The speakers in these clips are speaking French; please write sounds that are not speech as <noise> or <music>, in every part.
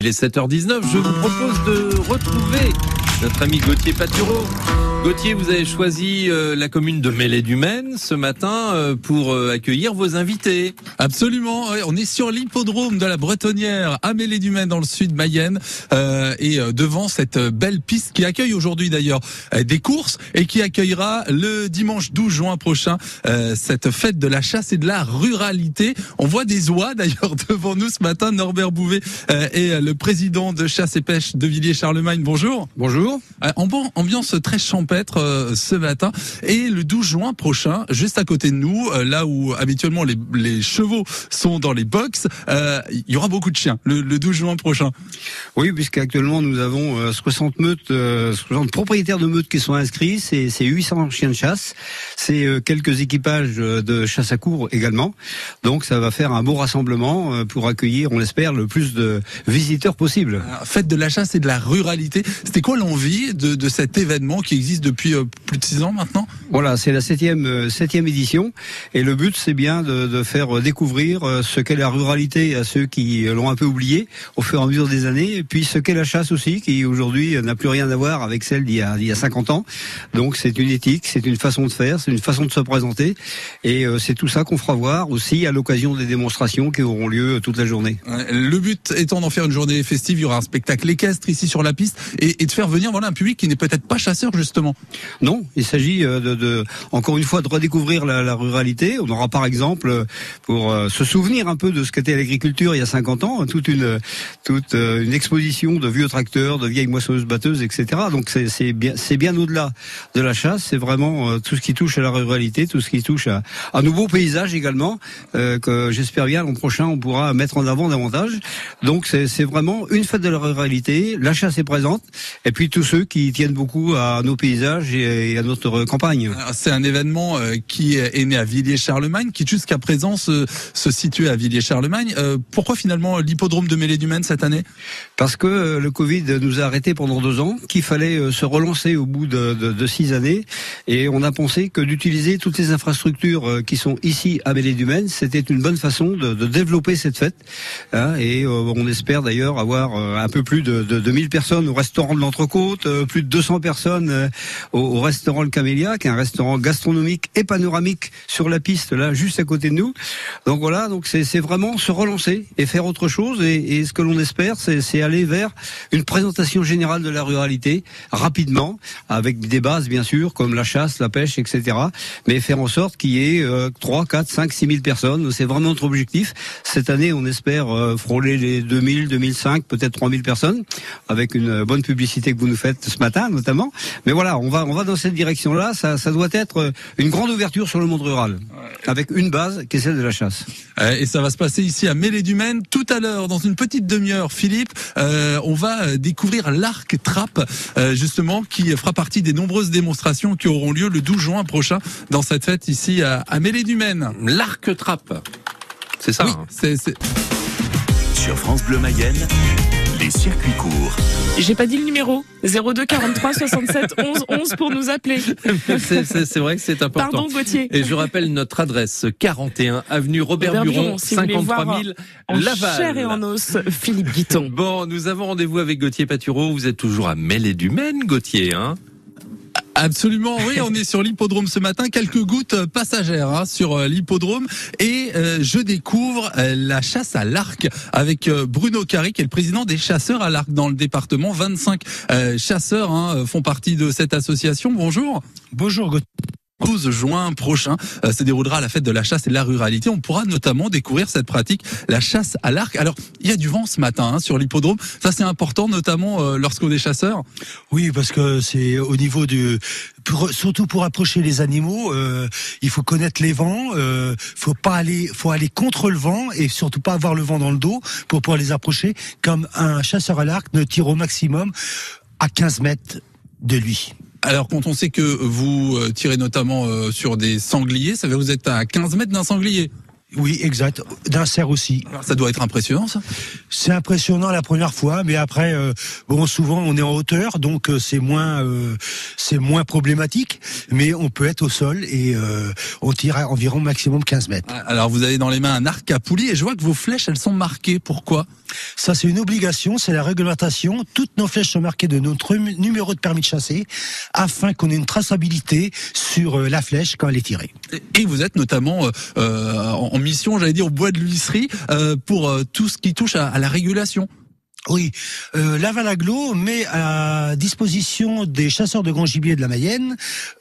Il est 7h19, je vous propose de retrouver notre ami Gauthier Patureau. Gauthier, vous avez choisi euh, la commune de Mêlée-du-Maine ce matin euh, pour euh, accueillir vos invités. Absolument, on est sur l'hippodrome de la Bretonnière à Mêlée-du-Maine dans le sud Mayenne et devant cette belle piste qui accueille aujourd'hui d'ailleurs des courses et qui accueillera le dimanche 12 juin prochain cette fête de la chasse et de la ruralité. On voit des oies d'ailleurs <laughs> devant nous ce matin. Norbert Bouvet est le président de chasse et pêche de Villiers-Charlemagne. Bonjour. Bonjour. ambiance très champêtre être euh, ce matin. Et le 12 juin prochain, juste à côté de nous, euh, là où habituellement les, les chevaux sont dans les box, euh, il y aura beaucoup de chiens le, 12 juin prochain. Oui, puisqu'actuellement nous avons 60 meutes, 60 propriétaires de meutes qui sont inscrits, c'est 800 chiens de chasse, c'est quelques équipages de chasse à cours également. Donc ça va faire un beau rassemblement pour accueillir, on l'espère, le plus de visiteurs possible. Fête de la chasse et de la ruralité. C'était quoi l'envie de, de cet événement qui existe depuis euh, plus de six ans maintenant Voilà, c'est la septième, euh, septième édition. Et le but, c'est bien de, de, faire découvrir euh, ce qu'est la ruralité à ceux qui l'ont un peu oublié au fur et à mesure des années. Et puis ce qu'est la chasse aussi, qui aujourd'hui n'a plus rien à voir avec celle d'il y a, il y a 50 ans. Donc c'est une éthique, c'est une façon de faire, c'est une façon de se présenter. Et c'est tout ça qu'on fera voir aussi à l'occasion des démonstrations qui auront lieu toute la journée. Le but étant d'en faire une journée festive, il y aura un spectacle équestre ici sur la piste et, et de faire venir voilà un public qui n'est peut-être pas chasseur justement non, il s'agit euh, de, encore une fois de redécouvrir la, ruralité. On aura par exemple, euh, pour euh, se souvenir un peu de ce qu'était l'agriculture il y a 50 ans, toute une toute une exposition de vieux tracteurs, de vieilles moissonneuses batteuses, etc. Donc c'est bien c'est bien au-delà de la chasse. C'est vraiment tout ce qui touche à la ruralité, tout ce qui touche à un nouveau paysage également que j'espère bien l'an prochain on pourra mettre en avant davantage. Donc c'est vraiment une fête de la ruralité. La chasse est présente et puis tous ceux qui tiennent beaucoup à nos paysages et à notre campagne. C'est un événement euh, qui est né à Villiers-Charlemagne, qui jusqu'à présent se, se situait à Villiers-Charlemagne. Euh, pourquoi finalement l'hippodrome de Mêlée-du-Maine cette année? Parce que euh, le Covid nous a arrêtés pendant deux ans, qu'il fallait se relancer au bout de, de, de, six années, et on a pensé que d'utiliser toutes les infrastructures qui sont ici à Mêlée-du-Maine, c'était une bonne façon de, de développer cette fête. Hein, et on espère d'ailleurs avoir un peu plus de, de, 1000 personnes au restaurant de l'Entrecôte, plus de 200 personnes au, restaurant Le Camélia, qui est un restaurant gastronomique et panoramique sur la piste, là, juste à côté de nous. Donc voilà, donc c'est vraiment se relancer et faire autre chose. Et, et ce que l'on espère, c'est aller vers une présentation générale de la ruralité rapidement, avec des bases bien sûr, comme la chasse, la pêche, etc. Mais faire en sorte qu'il y ait euh, 3, 4, 5, 6 000 personnes. C'est vraiment notre objectif. Cette année, on espère euh, frôler les 2000, 2005, peut-être 3000 personnes, avec une bonne publicité que vous nous faites ce matin notamment. Mais voilà, on va, on va dans cette direction-là. Ça, ça doit être une grande ouverture sur le monde rural, avec une base qui est celle de la chasse. Euh, et ça va se passer ici à Mêlée-du-Maine tout à l'heure, dans une petite demi-heure. Philippe, euh, on va découvrir l'arc trappe, euh, justement, qui fera partie des nombreuses démonstrations qui auront lieu le 12 juin prochain dans cette fête ici à, à Mêlée-du-Maine. L'arc trappe, c'est ça. Oui, hein. c'est Sur France Bleu Mayenne. Les circuits courts. J'ai pas dit le numéro. 02 43 67 11 11 pour nous appeler. <laughs> c'est vrai que c'est important. Pardon Gauthier. Et je rappelle notre adresse 41 avenue Robert, Robert Buron, 53 000 en Laval. chair et en os, Philippe Guiton. Bon, nous avons rendez-vous avec Gauthier Patureau. Vous êtes toujours à Mêlée du Maine, Gauthier, hein? Absolument, oui, on est sur l'hippodrome ce matin. Quelques gouttes passagères hein, sur euh, l'hippodrome et euh, je découvre euh, la chasse à l'arc avec Bruno Carry, qui est le président des chasseurs à l'arc dans le département. 25 chasseurs hein, font partie de cette association. Bonjour. Bonjour. 12 juin prochain euh, se déroulera la fête de la chasse et de la ruralité. On pourra notamment découvrir cette pratique, la chasse à l'arc. Alors, il y a du vent ce matin hein, sur l'hippodrome. Ça, c'est important, notamment euh, lorsqu'on est chasseur. Oui, parce que c'est au niveau du, surtout pour approcher les animaux, euh, il faut connaître les vents. Euh, faut pas aller, faut aller contre le vent et surtout pas avoir le vent dans le dos pour pouvoir les approcher. Comme un chasseur à l'arc ne tire au maximum à 15 mètres de lui. Alors quand on sait que vous euh, tirez notamment euh, sur des sangliers, ça veut dire que vous êtes à 15 mètres d'un sanglier Oui, exact. D'un cerf aussi. Alors, ça doit être impressionnant, ça. C'est impressionnant la première fois, mais après, euh, bon, souvent on est en hauteur, donc euh, c'est moins, euh, c'est moins problématique. Mais on peut être au sol et on tire à environ maximum 15 mètres. Alors, vous avez dans les mains un arc à poulie et je vois que vos flèches, elles sont marquées. Pourquoi? Ça, c'est une obligation, c'est la réglementation. Toutes nos flèches sont marquées de notre numéro de permis de chasser, afin qu'on ait une traçabilité sur la flèche quand elle est tirée. Et vous êtes notamment en en mission, j'allais dire, au bois de l'huisserie euh, pour euh, tout ce qui touche à, à la régulation. Oui, euh, Laval-Aglo met à disposition des chasseurs de grand gibier de la Mayenne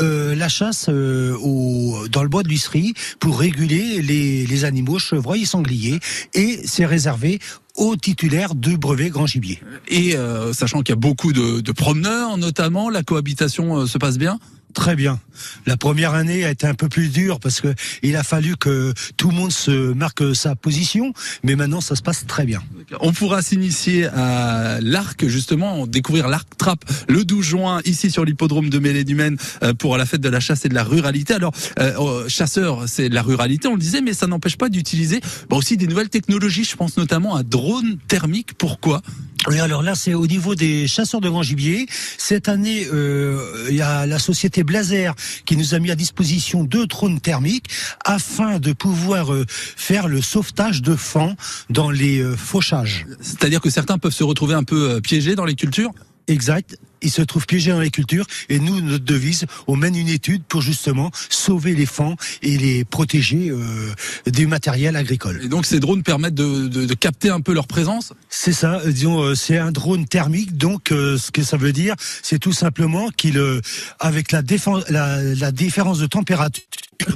euh, la chasse euh, au, dans le bois de l'huisserie pour réguler les, les animaux chevreuils et sangliers et c'est réservé aux titulaires de brevets grand gibier. Et sachant qu'il y a beaucoup de, de promeneurs, notamment, la cohabitation se passe bien? Très bien. La première année a été un peu plus dure parce que il a fallu que tout le monde se marque sa position, mais maintenant ça se passe très bien. On pourra s'initier à l'arc, justement, découvrir l'arc trap le 12 juin, ici sur l'hippodrome de Maine, euh, pour la fête de la chasse et de la ruralité. Alors, euh, euh, chasseur, c'est de la ruralité, on le disait, mais ça n'empêche pas d'utiliser bah, aussi des nouvelles technologies. Je pense notamment à drone thermique. Pourquoi? Oui, alors là, c'est au niveau des chasseurs de grand gibier. Cette année, euh, il y a la société Blazer qui nous a mis à disposition deux drones thermiques afin de pouvoir euh, faire le sauvetage de fans dans les euh, fauchages. C'est-à-dire que certains peuvent se retrouver un peu piégés dans les cultures? Exact. Ils se trouvent piégés dans les cultures et nous, notre devise, on mène une étude pour justement sauver les fans et les protéger euh, du matériel agricole. Et donc ces drones permettent de, de- de capter un peu leur présence? C'est ça, euh, disons, euh, c'est un drone thermique. Donc, euh, ce que ça veut dire, c'est tout simplement qu'il, euh, avec la, défense, la, la différence de température,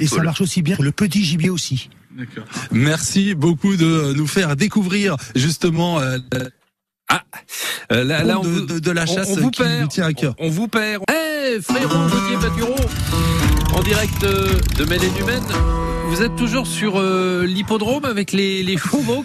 et ça marche aussi bien pour le petit gibier aussi. Merci beaucoup de nous faire découvrir justement euh, Ah, euh, là, là, on de, vous, de- de la chasse on vous qui perd. nous tient à cœur. On vous perd. Eh, frérot Gauthier Patureau, en direct euh, de Mêlée du Maine. Vous êtes toujours sur euh, l'hippodrome avec les, les Chevaux-Vaux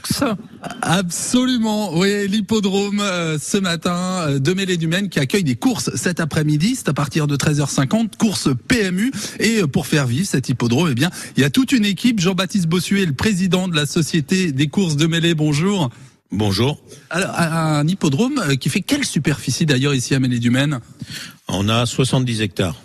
Absolument, oui, l'hippodrome euh, ce matin euh, de Mêlée du Maine qui accueille des courses cet après-midi, c'est à partir de 13h50, course PMU et pour faire vivre cet hippodrome, eh bien, il y a toute une équipe, Jean-Baptiste Bossuet, le président de la société des courses de Mêlée, bonjour. Bonjour. Alors, un hippodrome euh, qui fait quelle superficie d'ailleurs ici à Mêlée du Maine On a 70 hectares.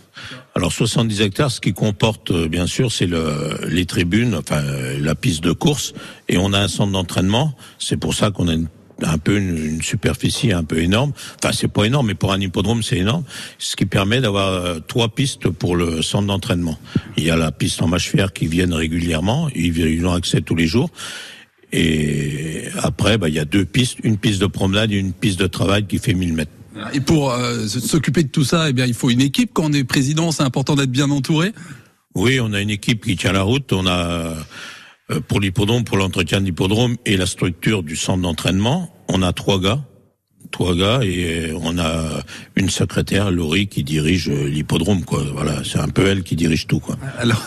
Alors 70 hectares, ce qui comporte euh, bien sûr, c'est le, les tribunes, enfin la piste de course, et on a un centre d'entraînement. C'est pour ça qu'on a une, un peu une, une superficie un peu énorme. Enfin, c'est pas énorme, mais pour un hippodrome, c'est énorme. Ce qui permet d'avoir euh, trois pistes pour le centre d'entraînement. Il y a la piste en mâche fer qui viennent régulièrement, ils, ils ont accès tous les jours. Et après, bah, il y a deux pistes, une piste de promenade et une piste de travail qui fait 1000 mètres. Et pour euh, s'occuper de tout ça, eh bien, il faut une équipe. Quand on est président, c'est important d'être bien entouré. Oui, on a une équipe qui tient la route. On a euh, pour l'hippodrome, pour l'entretien de l'hippodrome et la structure du centre d'entraînement, on a trois gars, trois gars et euh, on a une secrétaire, Laurie, qui dirige euh, l'hippodrome. Quoi, voilà, c'est un peu elle qui dirige tout. Quoi. <laughs> Alors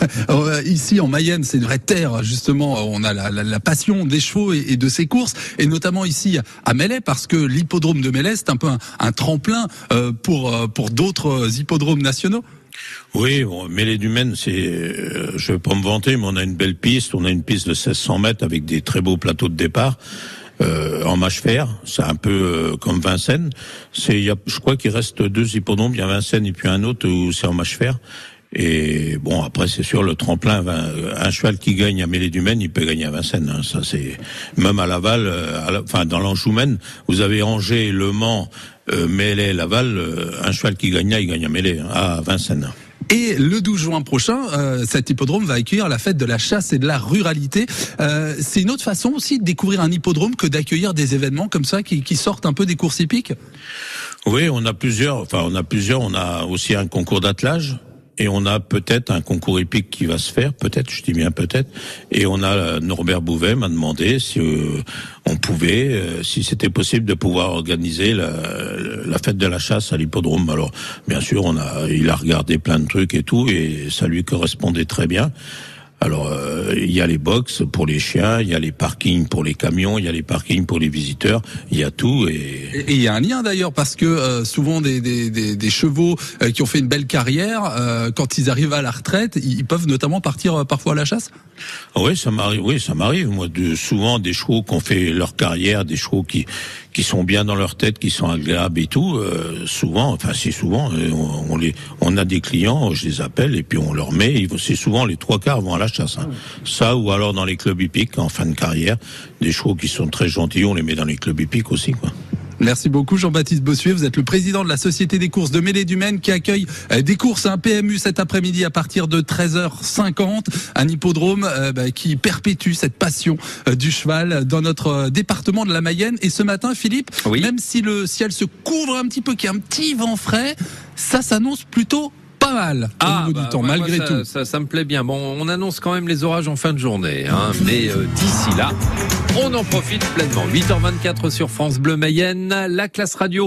euh, ici en Mayenne, c'est une vraie terre justement. On a la, la- la passion des chevaux et, et de ces courses, et notamment ici à Melay, parce que l'hippodrome de Melay, c'est un peu un, un tremplin euh, pour pour d'autres hippodromes nationaux. Oui, bon, Mêlée du Maine, c'est, euh, je vais pas me vanter, mais on a une belle piste. On a une piste de 1600 mètres avec des très beaux plateaux de départ. Euh, en mâche fer, c'est un peu euh, comme Vincennes. C'est, je crois qu'il reste deux hippodromes, il y a Vincennes et puis un autre où c'est en mâche fer. Et bon, après c'est sûr le tremplin, Vin- un cheval qui gagne à Mêlée du Maine, il peut gagner à Vincennes. hein. ça c'est même à Laval, euh, à la- enfin dans l'Anjou Maine, vous avez Angers, Le Mans, euh, Mêlée, Laval, euh, un cheval qui gagne là, il gagne à Mêlée, hein, à Vincennes. Et le 12 juin prochain, euh, cet hippodrome va accueillir la fête de la chasse et de la ruralité. Euh, c'est une autre façon aussi de découvrir un hippodrome que d'accueillir des événements comme ça qui, qui sortent un peu des courses hippiques? Oui, on a plusieurs. Enfin, on a plusieurs. On a aussi un concours d'attelage. Et on a peut-être un concours épique qui va se faire, peut-être, je dis bien peut-être. Et on a euh, Norbert Bouvet m'a demandé si euh, on pouvait, euh, si c'était possible de pouvoir organiser la, la fête de la chasse à l'hippodrome. Alors, bien sûr, on a, il a regardé plein de trucs et tout, et ça lui correspondait très bien. Alors, euh, il y a les box pour les chiens, il y a les parkings pour les camions, il y a les parkings pour les visiteurs, il y a tout. Et Et il y a un lien d'ailleurs parce que euh, souvent des, des, des, des chevaux euh, qui ont fait une belle carrière, euh, quand ils arrivent à la retraite, ils peuvent notamment partir parfois à la chasse? oui, ça m'arrive. Oui, ça m'arrive. Moi, de, souvent des chevaux qui ont fait leur carrière, des chevaux qui qui sont bien dans leur tête, qui sont agréables et tout. euh, souvent, enfin, c'est souvent, euh, on, les, on a des clients, je les appelle et puis on leur met. C'est souvent les trois quarts vont à la chasse. hein. Ça ou alors dans les clubs hippiques en fin de carrière, des chevaux qui sont très gentils, on les met dans les clubs hippiques aussi, quoi. Merci beaucoup Jean-Baptiste Bossuet, vous êtes le président de la Société des courses de Mêlée du Maine qui accueille euh, des courses, un PMU cet après-midi à partir de 13h50, un hippodrome qui perpétue cette passion euh, du cheval dans notre euh, département de la Mayenne. Et ce matin, Philippe, Oui. même si le ciel se couvre un petit peu, qu'il y a un petit vent frais, ça s'annonce plutôt pas mal au niveau bah, du temps, moi, malgré moi, ça, tout. Ça, ça me plaît bien. Bon, on annonce quand même les orages en fin de journée, hein, mais euh, d'ici là, on en profite pleinement. 8h24 sur France Bleu Mayenne, la classe radio.